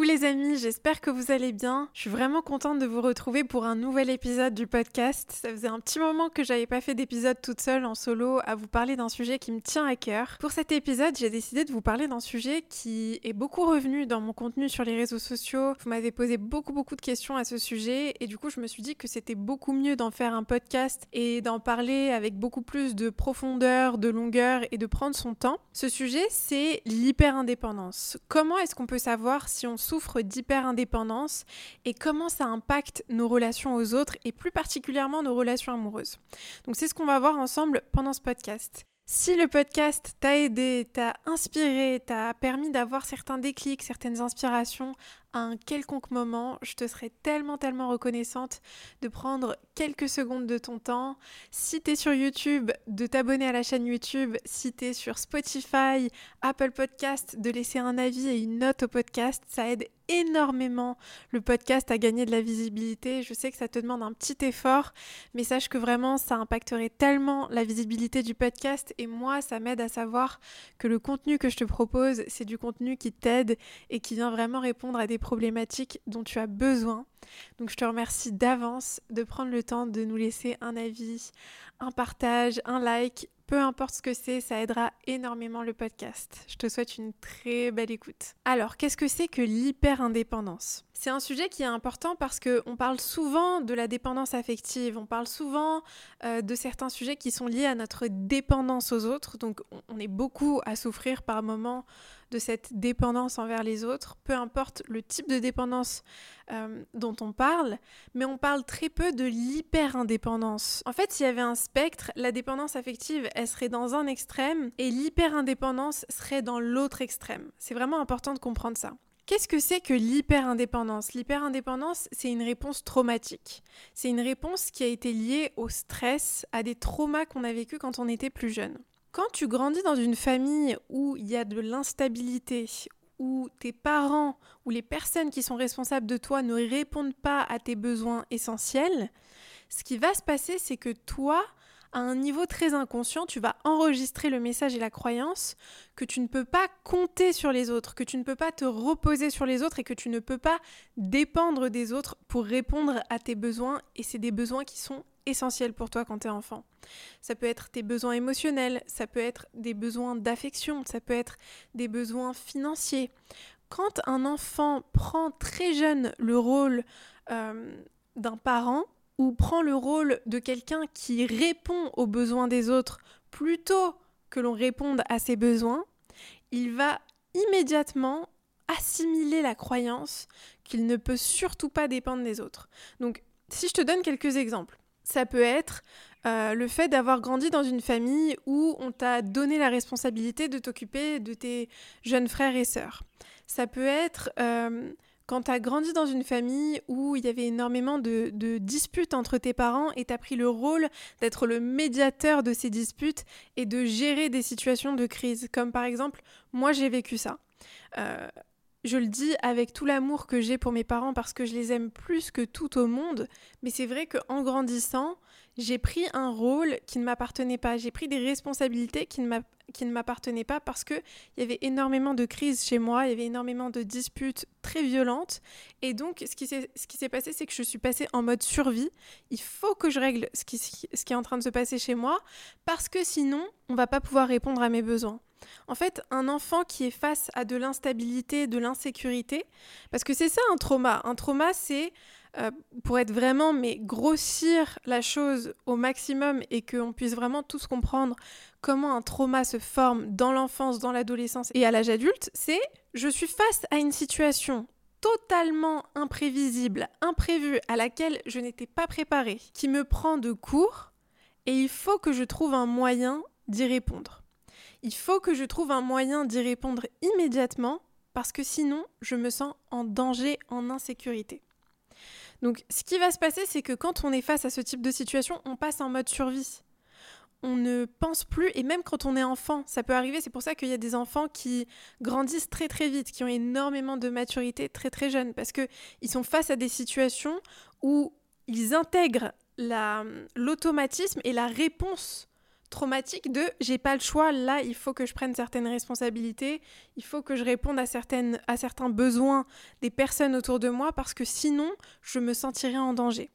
Coucou les amis, j'espère que vous allez bien. Je suis vraiment contente de vous retrouver pour un nouvel épisode du podcast. Ça faisait un petit moment que j'avais pas fait d'épisode toute seule en solo à vous parler d'un sujet qui me tient à cœur. Pour cet épisode, j'ai décidé de vous parler d'un sujet qui est beaucoup revenu dans mon contenu sur les réseaux sociaux. Vous m'avez posé beaucoup beaucoup de questions à ce sujet et du coup, je me suis dit que c'était beaucoup mieux d'en faire un podcast et d'en parler avec beaucoup plus de profondeur, de longueur et de prendre son temps. Ce sujet, c'est l'hyper-indépendance. Comment est-ce qu'on peut savoir si on souffre d'hyper-indépendance et comment ça impacte nos relations aux autres et plus particulièrement nos relations amoureuses. Donc c'est ce qu'on va voir ensemble pendant ce podcast. Si le podcast t'a aidé, t'a inspiré, t'a permis d'avoir certains déclics, certaines inspirations à un quelconque moment, je te serais tellement tellement reconnaissante de prendre quelques secondes de ton temps. Si tu es sur YouTube, de t'abonner à la chaîne YouTube. Si tu es sur Spotify, Apple Podcast, de laisser un avis et une note au podcast. Ça aide énormément le podcast à gagner de la visibilité. Je sais que ça te demande un petit effort, mais sache que vraiment ça impacterait tellement la visibilité du podcast et moi ça m'aide à savoir que le contenu que je te propose, c'est du contenu qui t'aide et qui vient vraiment répondre à des problématiques dont tu as besoin. Donc je te remercie d'avance de prendre le temps de nous laisser un avis, un partage, un like, peu importe ce que c'est, ça aidera énormément le podcast. Je te souhaite une très belle écoute. Alors, qu'est-ce que c'est que l'hyper-indépendance? C'est un sujet qui est important parce qu'on parle souvent de la dépendance affective, on parle souvent euh, de certains sujets qui sont liés à notre dépendance aux autres, donc on est beaucoup à souffrir par moments de cette dépendance envers les autres, peu importe le type de dépendance euh, dont on parle, mais on parle très peu de l'hyper-indépendance. En fait, s'il y avait un spectre, la dépendance affective, elle serait dans un extrême et l'hyper-indépendance serait dans l'autre extrême. C'est vraiment important de comprendre ça. Qu'est-ce que c'est que l'hyper-indépendance? L'hyper-indépendance, c'est une réponse traumatique. C'est une réponse qui a été liée au stress, à des traumas qu'on a vécu quand on était plus jeune. Quand tu grandis dans une famille où il y a de l'instabilité, où tes parents ou les personnes qui sont responsables de toi ne répondent pas à tes besoins essentiels, ce qui va se passer, c'est que toi, à un niveau très inconscient, tu vas enregistrer le message et la croyance que tu ne peux pas compter sur les autres, que tu ne peux pas te reposer sur les autres et que tu ne peux pas dépendre des autres pour répondre à tes besoins. Et c'est des besoins qui sont essentiels pour toi quand tu es enfant. Ça peut être tes besoins émotionnels, ça peut être des besoins d'affection, ça peut être des besoins financiers. Quand un enfant prend très jeune le rôle euh, d'un parent ou prend le rôle de quelqu'un qui répond aux besoins des autres plutôt que l'on réponde à ses besoins, il va immédiatement assimiler la croyance qu'il ne peut surtout pas dépendre des autres. Donc, si je te donne quelques exemples, ça peut être euh, le fait d'avoir grandi dans une famille où on t'a donné la responsabilité de t'occuper de tes jeunes frères et sœurs. Ça peut être euh, quand tu as grandi dans une famille où il y avait énormément de, disputes entre tes parents et tu as pris le rôle d'être le médiateur de ces disputes et de gérer des situations de crise. Comme par exemple, moi j'ai vécu ça. Euh, je le dis avec tout l'amour que j'ai pour mes parents parce que je les aime plus que tout au monde, mais c'est vrai qu'en grandissant, j'ai pris un rôle qui ne m'appartenait pas, j'ai pris des responsabilités qui ne m'appartenaient pas parce qu'il y avait énormément de crises chez moi, il y avait énormément de disputes très violentes, et donc ce qui s'est passé, c'est que je suis passée en mode survie. Il faut que je règle ce qui, est en train de se passer chez moi parce que sinon, on va pas pouvoir répondre à mes besoins. En fait, un enfant qui est face à de l'instabilité, de l'insécurité, parce que c'est ça un trauma. Un trauma, c'est euh, pour être vraiment, mais grossir la chose au maximum et qu'on puisse vraiment tous comprendre comment un trauma se forme dans l'enfance, dans l'adolescence et à l'âge adulte, c'est je suis face à une situation totalement imprévisible, imprévue, à laquelle je n'étais pas préparée, qui me prend de court, et il faut que je trouve un moyen d'y répondre. Il faut que je trouve un moyen d'y répondre immédiatement parce que sinon je me sens en danger, en insécurité. Donc ce qui va se passer, c'est que quand on est face à ce type de situation, on passe en mode survie. On ne pense plus, et même quand on est enfant, ça peut arriver, c'est pour ça qu'il y a des enfants qui grandissent très très vite, qui ont énormément de maturité très très jeunes, parce qu'ils sont face à des situations où ils intègrent l'automatisme et la réponse traumatique de j'ai pas le choix, là il faut que je prenne certaines responsabilités, il faut que je réponde à, certaines, à certains besoins des personnes autour de moi parce que sinon je me sentirais en danger.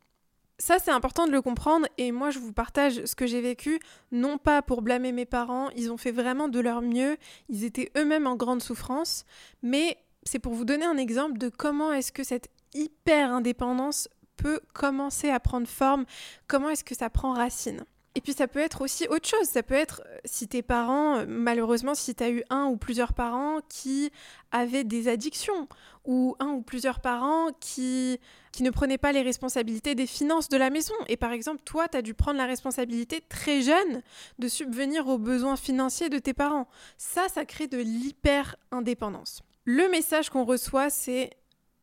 Ça, c'est important de le comprendre et moi, je vous partage ce que j'ai vécu, non pas pour blâmer mes parents, ils ont fait vraiment de leur mieux, ils étaient eux-mêmes en grande souffrance, mais c'est pour vous donner un exemple de comment est-ce que cette hyper indépendance peut commencer à prendre forme, comment est-ce que ça prend racine. Et puis ça peut être aussi autre chose, ça peut être euh, si tes parents, euh, malheureusement si tu as eu un ou plusieurs parents qui avaient des addictions, ou un ou plusieurs parents qui, qui ne prenaient pas les responsabilités des finances de la maison. Et par exemple, toi, tu as dû prendre la responsabilité très jeune de subvenir aux besoins financiers de tes parents. Ça, ça crée de l'hyper-indépendance. Le message qu'on reçoit, c'est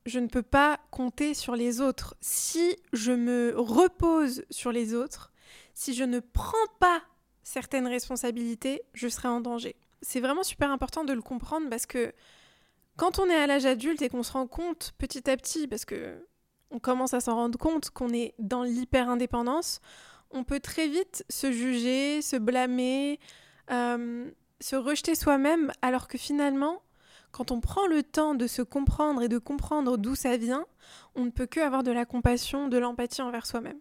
je ne peux pas compter sur les autres. Si je me repose sur les autres, si je ne prends pas certaines responsabilités, je serai en danger. C'est vraiment super important de le comprendre parce que quand on est à l'âge adulte et qu'on se rend compte petit à petit, parce que on commence à s'en rendre compte qu'on est dans l'hyper-indépendance, on peut très vite se juger, se blâmer, euh, se rejeter soi-même, alors que finalement, quand on prend le temps de se comprendre et de comprendre d'où ça vient, on ne peut que avoir de la compassion, de l'empathie envers soi-même.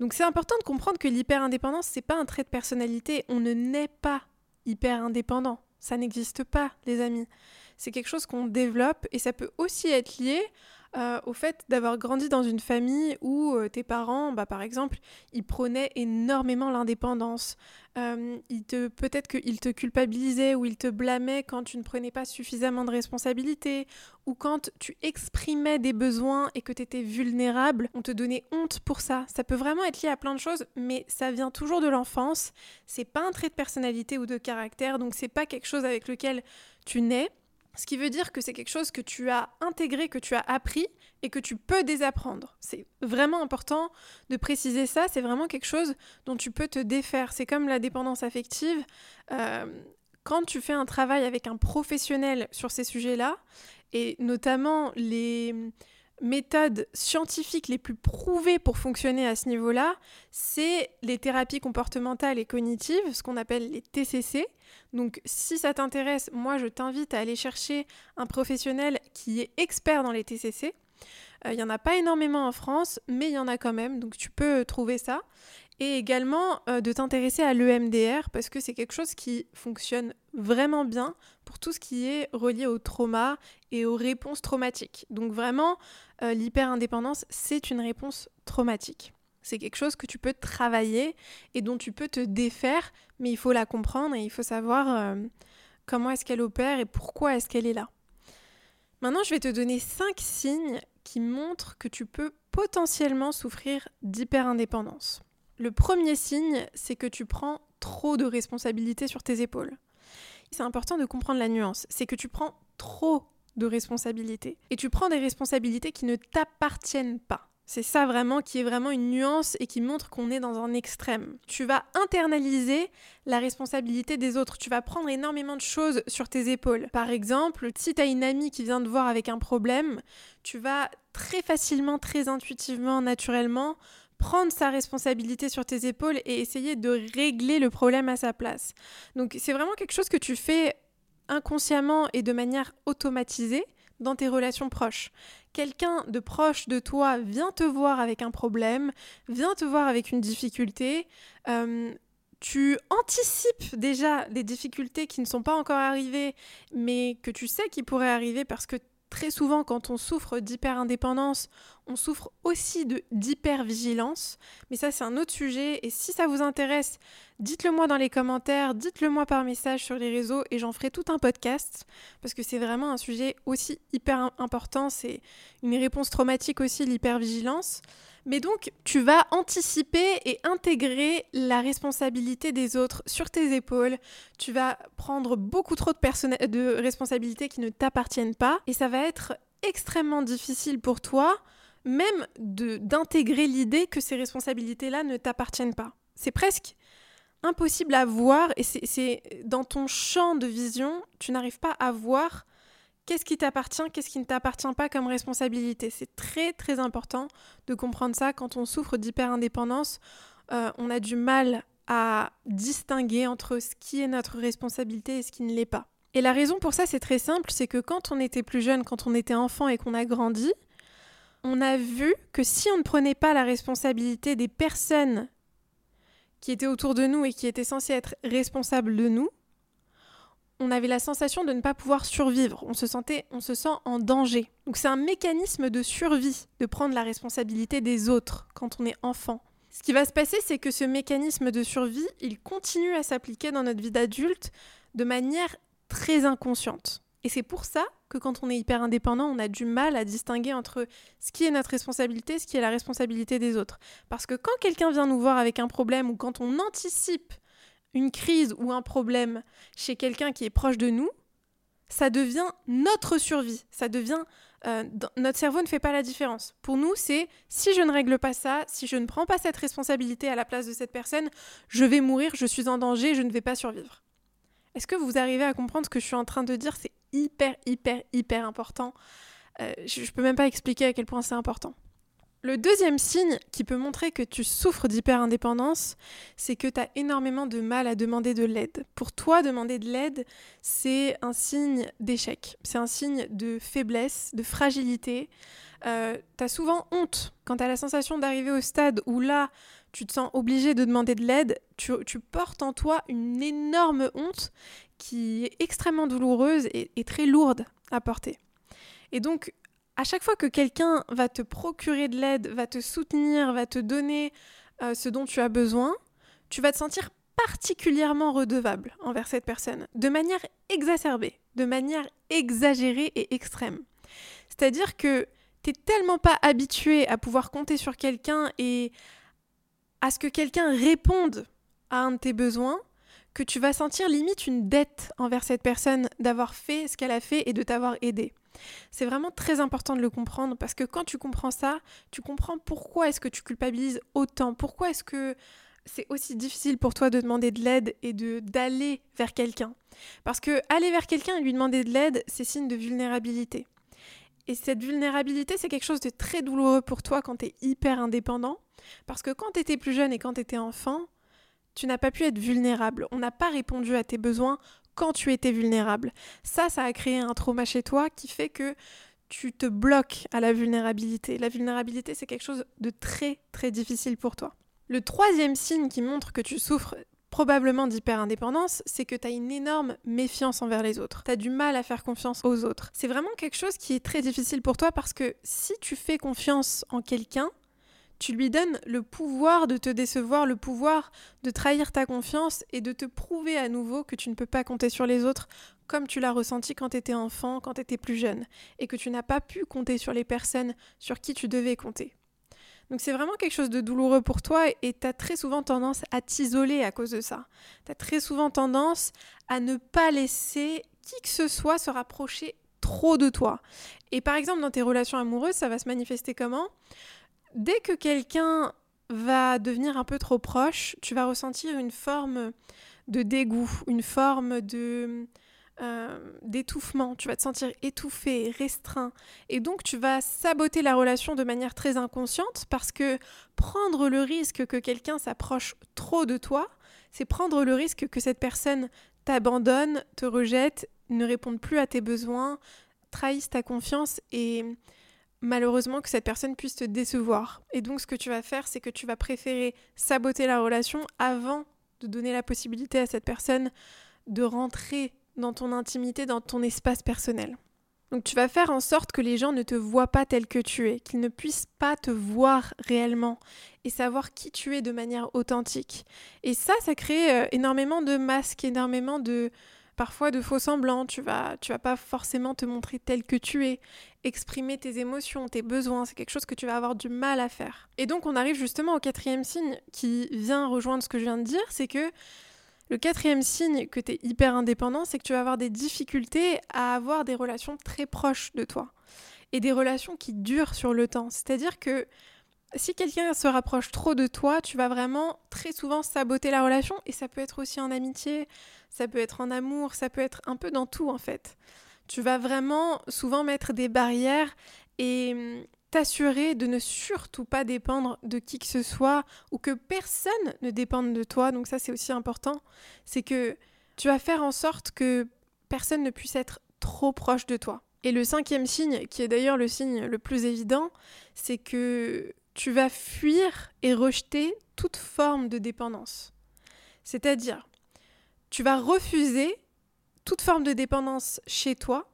Donc c'est important de comprendre que l'hyper-indépendance, c'est pas un trait de personnalité. On ne naît pas hyper indépendant. Ça n'existe pas, les amis. C'est quelque chose qu'on développe et ça peut aussi être lié euh, au fait d'avoir grandi dans une famille où euh, tes parents, bah, par exemple, ils prônaient énormément l'indépendance. Euh, peut-être qu'ils te culpabilisaient ou ils te blâmaient quand tu ne prenais pas suffisamment de responsabilités ou quand tu exprimais des besoins et que tu étais vulnérable, on te donnait honte pour ça. Ça peut vraiment être lié à plein de choses, mais ça vient toujours de l'enfance. C'est pas un trait de personnalité ou de caractère, donc c'est pas quelque chose avec lequel tu nais. Ce qui veut dire que c'est quelque chose que tu as intégré, que tu as appris et que tu peux désapprendre. C'est vraiment important de préciser ça, c'est vraiment quelque chose dont tu peux te défaire. C'est comme la dépendance affective. Euh, quand tu fais un travail avec un professionnel sur ces sujets-là, et notamment les méthodes scientifiques les plus prouvées pour fonctionner à ce niveau-là, c'est les thérapies comportementales et cognitives, ce qu'on appelle les TCC. Donc si ça t'intéresse, moi je t'invite à aller chercher un professionnel qui est expert dans les TCC. Euh, il n'y en a pas énormément en France, mais il y en a quand même, donc tu peux trouver ça. Et également euh, de t'intéresser à l'EMDR parce que c'est quelque chose qui fonctionne vraiment bien pour tout ce qui est relié au trauma et aux réponses traumatiques. Donc vraiment, euh, l'hyper-indépendance, c'est une réponse traumatique. C'est quelque chose que tu peux travailler et dont tu peux te défaire, mais il faut la comprendre et il faut savoir euh, comment est-ce qu'elle opère et pourquoi est-ce qu'elle est là. Maintenant, je vais te donner cinq signes qui montrent que tu peux potentiellement souffrir d'hyper-indépendance. Le premier signe, c'est que tu prends trop de responsabilités sur tes épaules. C'est important de comprendre la nuance, c'est que tu prends trop de responsabilités. Et tu prends des responsabilités qui ne t'appartiennent pas. C'est ça vraiment qui est vraiment une nuance et qui montre qu'on est dans un extrême. Tu vas internaliser la responsabilité des autres. Tu vas prendre énormément de choses sur tes épaules. Par exemple, si tu as une amie qui vient te voir avec un problème, tu vas très facilement, très intuitivement, naturellement prendre sa responsabilité sur tes épaules et essayer de régler le problème à sa place. Donc c'est vraiment quelque chose que tu fais inconsciemment et de manière automatisée dans tes relations proches. Quelqu'un de proche de toi vient te voir avec un problème, vient te voir avec une difficulté. Euh, tu anticipes déjà les difficultés qui ne sont pas encore arrivées, mais que tu sais qui pourraient arriver parce que très souvent, quand on souffre d'hyper-indépendance, on souffre aussi d'hyper-vigilance. Mais ça, c'est un autre sujet. Et si ça vous intéresse, dites-le moi dans les commentaires, dites-le moi par message sur les réseaux et j'en ferai tout un podcast. Parce que c'est vraiment un sujet aussi hyper important. C'est une réponse traumatique aussi, l'hyper-vigilance. Mais donc, tu vas anticiper et intégrer la responsabilité des autres sur tes épaules. Tu vas prendre beaucoup trop de, responsabilités qui ne t'appartiennent pas. Et ça va être extrêmement difficile pour toi, même d'intégrer l'idée que ces responsabilités-là ne t'appartiennent pas. C'est presque impossible à voir et c'est dans ton champ de vision, tu n'arrives pas à voir qu'est-ce qui t'appartient, qu'est-ce qui ne t'appartient pas comme responsabilité? C'est très très important de comprendre ça quand on souffre d'hyper-indépendance. Euh, on a du mal à distinguer entre ce qui est notre responsabilité et ce qui ne l'est pas. Et la raison pour ça, c'est très simple, c'est que quand on était plus jeune, quand on était enfant et qu'on a grandi, on a vu que si on ne prenait pas la responsabilité des personnes qui étaient autour de nous et qui étaient censées être responsables de nous, on avait la sensation de ne pas pouvoir survivre. On se sentait, on se sent en danger. Donc c'est un mécanisme de survie de prendre la responsabilité des autres quand on est enfant. Ce qui va se passer, c'est que ce mécanisme de survie, il continue à s'appliquer dans notre vie d'adulte de manière très inconsciente. Et c'est pour ça que quand on est hyper indépendant, on a du mal à distinguer entre ce qui est notre responsabilité, ce qui est la responsabilité des autres. Parce que quand quelqu'un vient nous voir avec un problème ou quand on anticipe une crise ou un problème chez quelqu'un qui est proche de nous, ça devient notre survie. Ça devient euh, notre cerveau ne fait pas la différence. Pour nous, c'est si je ne règle pas ça, si je ne prends pas cette responsabilité à la place de cette personne, je vais mourir, je suis en danger, je ne vais pas survivre. Est-ce que vous arrivez à comprendre ce que je suis en train de dire? C'est hyper, hyper, hyper important. Euh, je ne peux même pas expliquer à quel point c'est important. Le deuxième signe qui peut montrer que tu souffres d'hyper-indépendance, c'est que tu as énormément de mal à demander de l'aide. Pour toi, demander de l'aide, c'est un signe d'échec, c'est un signe de faiblesse, de fragilité. Euh, tu as souvent honte quand tu as la sensation d'arriver au stade où là, tu te sens obligé de demander de l'aide, tu, portes en toi une énorme honte qui est extrêmement douloureuse et, et très lourde à porter. Et donc, à chaque fois que quelqu'un va te procurer de l'aide, va te soutenir, va te donner euh, ce dont tu as besoin, tu vas te sentir particulièrement redevable envers cette personne, de manière exacerbée, de manière exagérée et extrême. C'est-à-dire que tu n'es tellement pas habitué à pouvoir compter sur quelqu'un et à ce que quelqu'un réponde à un de tes besoins que tu vas sentir limite une dette envers cette personne d'avoir fait ce qu'elle a fait et de t'avoir aidé. C'est vraiment très important de le comprendre parce que quand tu comprends ça, tu comprends pourquoi est-ce que tu culpabilises autant, pourquoi est-ce que c'est aussi difficile pour toi de demander de l'aide et de d'aller vers quelqu'un. Parce que aller vers quelqu'un et lui demander de l'aide, c'est signe de vulnérabilité. Et cette vulnérabilité, c'est quelque chose de très douloureux pour toi quand tu es hyper indépendant. Parce que quand tu étais plus jeune et quand tu étais enfant, tu n'as pas pu être vulnérable. On n'a pas répondu à tes besoins quand tu étais vulnérable. Ça, ça a créé un trauma chez toi qui fait que tu te bloques à la vulnérabilité. La vulnérabilité, c'est quelque chose de très, très difficile pour toi. Le troisième signe qui montre que tu souffres probablement d'hyper-indépendance, c'est que tu as une énorme méfiance envers les autres. Tu as du mal à faire confiance aux autres. C'est vraiment quelque chose qui est très difficile pour toi parce que si tu fais confiance en quelqu'un, tu lui donnes le pouvoir de te décevoir, le pouvoir de trahir ta confiance et de te prouver à nouveau que tu ne peux pas compter sur les autres comme tu l'as ressenti quand tu étais enfant, quand tu étais plus jeune, et que tu n'as pas pu compter sur les personnes sur qui tu devais compter. Donc c'est vraiment quelque chose de douloureux pour toi et tu as très souvent tendance à t'isoler à cause de ça. Tu as très souvent tendance à ne pas laisser qui que ce soit se rapprocher trop de toi. Et par exemple dans tes relations amoureuses, ça va se manifester comment? Dès que quelqu'un va devenir un peu trop proche, tu vas ressentir une forme de dégoût, une forme euh, d'étouffement. Tu vas te sentir étouffé, restreint. Et donc tu vas saboter la relation de manière très inconsciente parce que prendre le risque que quelqu'un s'approche trop de toi, c'est prendre le risque que cette personne t'abandonne, te rejette, ne réponde plus à tes besoins, trahisse ta confiance et malheureusement que cette personne puisse te décevoir. Et donc ce que tu vas faire, c'est que tu vas préférer saboter la relation avant de donner la possibilité à cette personne de rentrer dans ton intimité, dans ton espace personnel. Donc tu vas faire en sorte que les gens ne te voient pas tel que tu es, qu'ils ne puissent pas te voir réellement et savoir qui tu es de manière authentique. Et ça, ça crée euh, énormément de masques, énormément de, parfois de faux semblants, tu vas, tu vas pas forcément te montrer tel que tu es, exprimer tes émotions, tes besoins, c'est quelque chose que tu vas avoir du mal à faire. Et donc on arrive justement au quatrième signe qui vient rejoindre ce que je viens de dire, c'est que le quatrième signe que tu es hyper indépendant, c'est que tu vas avoir des difficultés à avoir des relations très proches de toi et des relations qui durent sur le temps. C'est-à-dire que si quelqu'un se rapproche trop de toi, tu vas vraiment très souvent saboter la relation et ça peut être aussi en amitié, ça peut être en amour, ça peut être un peu dans tout en fait. Tu vas vraiment souvent mettre des barrières et hum, t'assurer de ne surtout pas dépendre de qui que ce soit ou que personne ne dépende de toi. Donc ça, c'est aussi important. C'est que tu vas faire en sorte que personne ne puisse être trop proche de toi. Et le cinquième signe, qui est d'ailleurs le signe le plus évident, c'est que tu vas fuir et rejeter toute forme de dépendance. C'est-à-dire, tu vas refuser toute forme de dépendance chez toi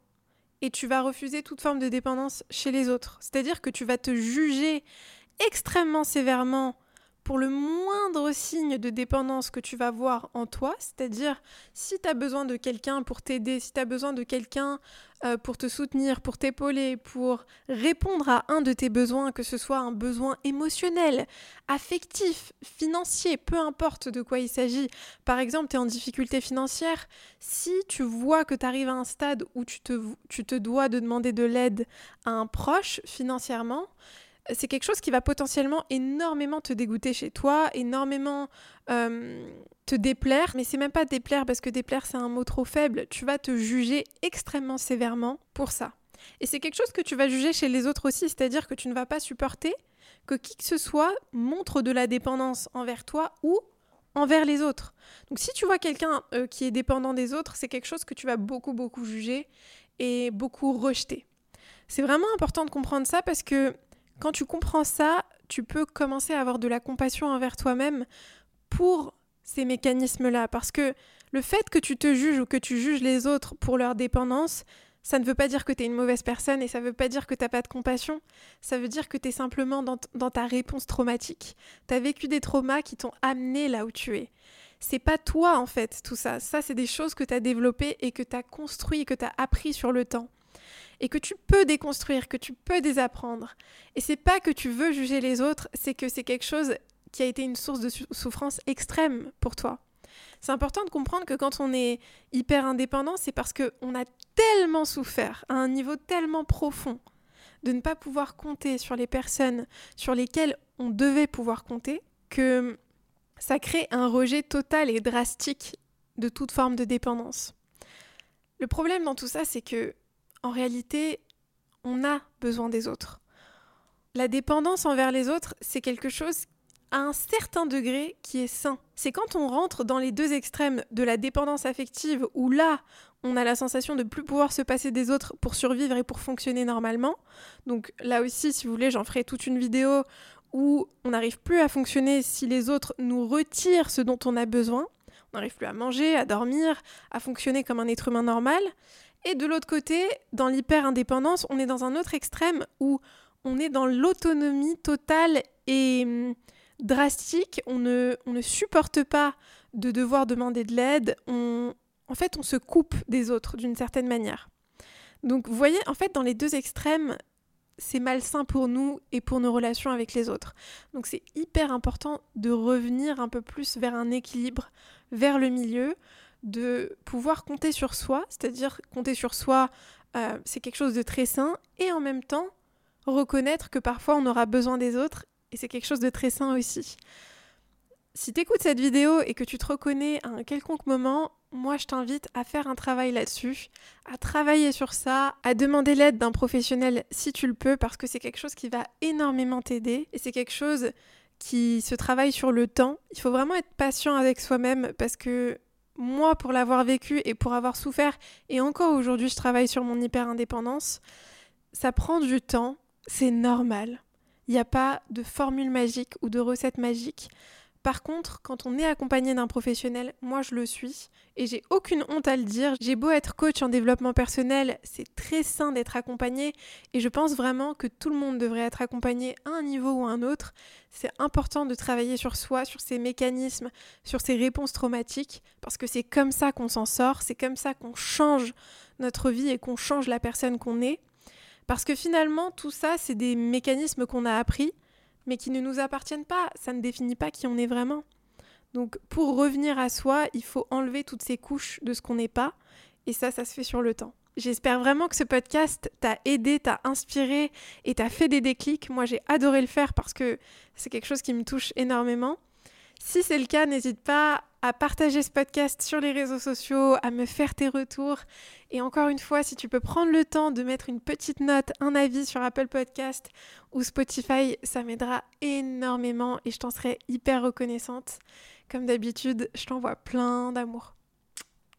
et tu vas refuser toute forme de dépendance chez les autres. C'est-à-dire que tu vas te juger extrêmement sévèrement pour le moindre signe de dépendance que tu vas voir en toi, c'est-à-dire si tu as besoin de quelqu'un pour t'aider, si tu as besoin de quelqu'un euh, pour te soutenir, pour t'épauler, pour répondre à un de tes besoins, que ce soit un besoin émotionnel, affectif, financier, peu importe de quoi il s'agit. Par exemple, tu es en difficulté financière, si tu vois que tu arrives à un stade où tu te, tu te dois de demander de l'aide à un proche financièrement, c'est quelque chose qui va potentiellement énormément te dégoûter chez toi, énormément te déplaire, mais c'est même pas déplaire parce que déplaire c'est un mot trop faible, tu vas te juger extrêmement sévèrement pour ça. Et c'est quelque chose que tu vas juger chez les autres aussi, c'est-à-dire que tu ne vas pas supporter que qui que ce soit montre de la dépendance envers toi ou envers les autres. Donc si tu vois quelqu'un euh, qui est dépendant des autres, c'est quelque chose que tu vas beaucoup beaucoup juger et beaucoup rejeter. C'est vraiment important de comprendre ça parce que quand tu comprends ça, tu peux commencer à avoir de la compassion envers toi-même pour ces mécanismes-là. Parce que le fait que tu te juges ou que tu juges les autres pour leur dépendance, ça ne veut pas dire que tu es une mauvaise personne et ça ne veut pas dire que tu n'as pas de compassion. Ça veut dire que tu es simplement dans, ta réponse traumatique. Tu as vécu des traumas qui t'ont amené là où tu es. C'est pas toi en fait tout ça. Ça, c'est des choses que tu as développées et que tu as construit et que tu as appris sur le temps et que tu peux déconstruire, que tu peux désapprendre. Et c'est pas que tu veux juger les autres, c'est que c'est quelque chose qui a été une source de souffrance extrême pour toi. C'est important de comprendre que quand on est hyper indépendant, c'est parce qu'on a tellement souffert à un niveau tellement profond de ne pas pouvoir compter sur les personnes sur lesquelles on devait pouvoir compter que ça crée un rejet total et drastique de toute forme de dépendance. Le problème dans tout ça, c'est que en réalité, on a besoin des autres. La dépendance envers les autres, c'est quelque chose à un certain degré qui est sain. C'est quand on rentre dans les deux extrêmes de la dépendance affective où là, on a la sensation de plus pouvoir se passer des autres pour survivre et pour fonctionner normalement. Donc là aussi, si vous voulez, j'en ferai toute une vidéo où on n'arrive plus à fonctionner si les autres nous retirent ce dont on a besoin. On n'arrive plus à manger, à dormir, à fonctionner comme un être humain normal. Et de l'autre côté, dans l'hyper-indépendance, on est dans un autre extrême où on est dans l'autonomie totale et hum, drastique. On ne, on ne supporte pas de devoir demander de l'aide. en fait, on se coupe des autres d'une certaine manière. Donc, vous voyez, en fait, dans les deux extrêmes, c'est malsain pour nous et pour nos relations avec les autres. Donc, c'est hyper important de revenir un peu plus vers un équilibre, vers le milieu, de pouvoir compter sur soi, c'est-à-dire compter sur soi, euh, c'est quelque chose de très sain, et en même temps reconnaître que parfois on aura besoin des autres, et c'est quelque chose de très sain aussi. Si tu écoutes cette vidéo et que tu te reconnais à un quelconque moment, moi je t'invite à faire un travail là-dessus, à travailler sur ça, à demander l'aide d'un professionnel si tu le peux, parce que c'est quelque chose qui va énormément t'aider, et c'est quelque chose qui se travaille sur le temps. Il faut vraiment être patient avec soi-même parce que moi, pour l'avoir vécu et pour avoir souffert, et encore aujourd'hui, je travaille sur mon hyper-indépendance, ça prend du temps, c'est normal. Il n'y a pas de formule magique ou de recette magique. Par contre, quand on est accompagné d'un professionnel, moi je le suis, et j'ai aucune honte à le dire. J'ai beau être coach en développement personnel, c'est très sain d'être accompagné, et je pense vraiment que tout le monde devrait être accompagné à un niveau ou à un autre. C'est important de travailler sur soi, sur ses mécanismes, sur ses réponses traumatiques, parce que c'est comme ça qu'on s'en sort, c'est comme ça qu'on change notre vie et qu'on change la personne qu'on est. Parce que finalement, tout ça, c'est des mécanismes qu'on a appris mais qui ne nous appartiennent pas. Ça ne définit pas qui on est vraiment. Donc pour revenir à soi, il faut enlever toutes ces couches de ce qu'on n'est pas. Et ça, ça se fait sur le temps. J'espère vraiment que ce podcast t'a aidé, t'a inspiré et t'a fait des déclics. Moi, j'ai adoré le faire parce que c'est quelque chose qui me touche énormément. Si c'est le cas, n'hésite pas à partager ce podcast sur les réseaux sociaux, à me faire tes retours. Et encore une fois, si tu peux prendre le temps de mettre une petite note, un avis sur Apple Podcast ou Spotify, ça m'aidera énormément et je t'en serai hyper reconnaissante. Comme d'habitude, je t'envoie plein d'amour.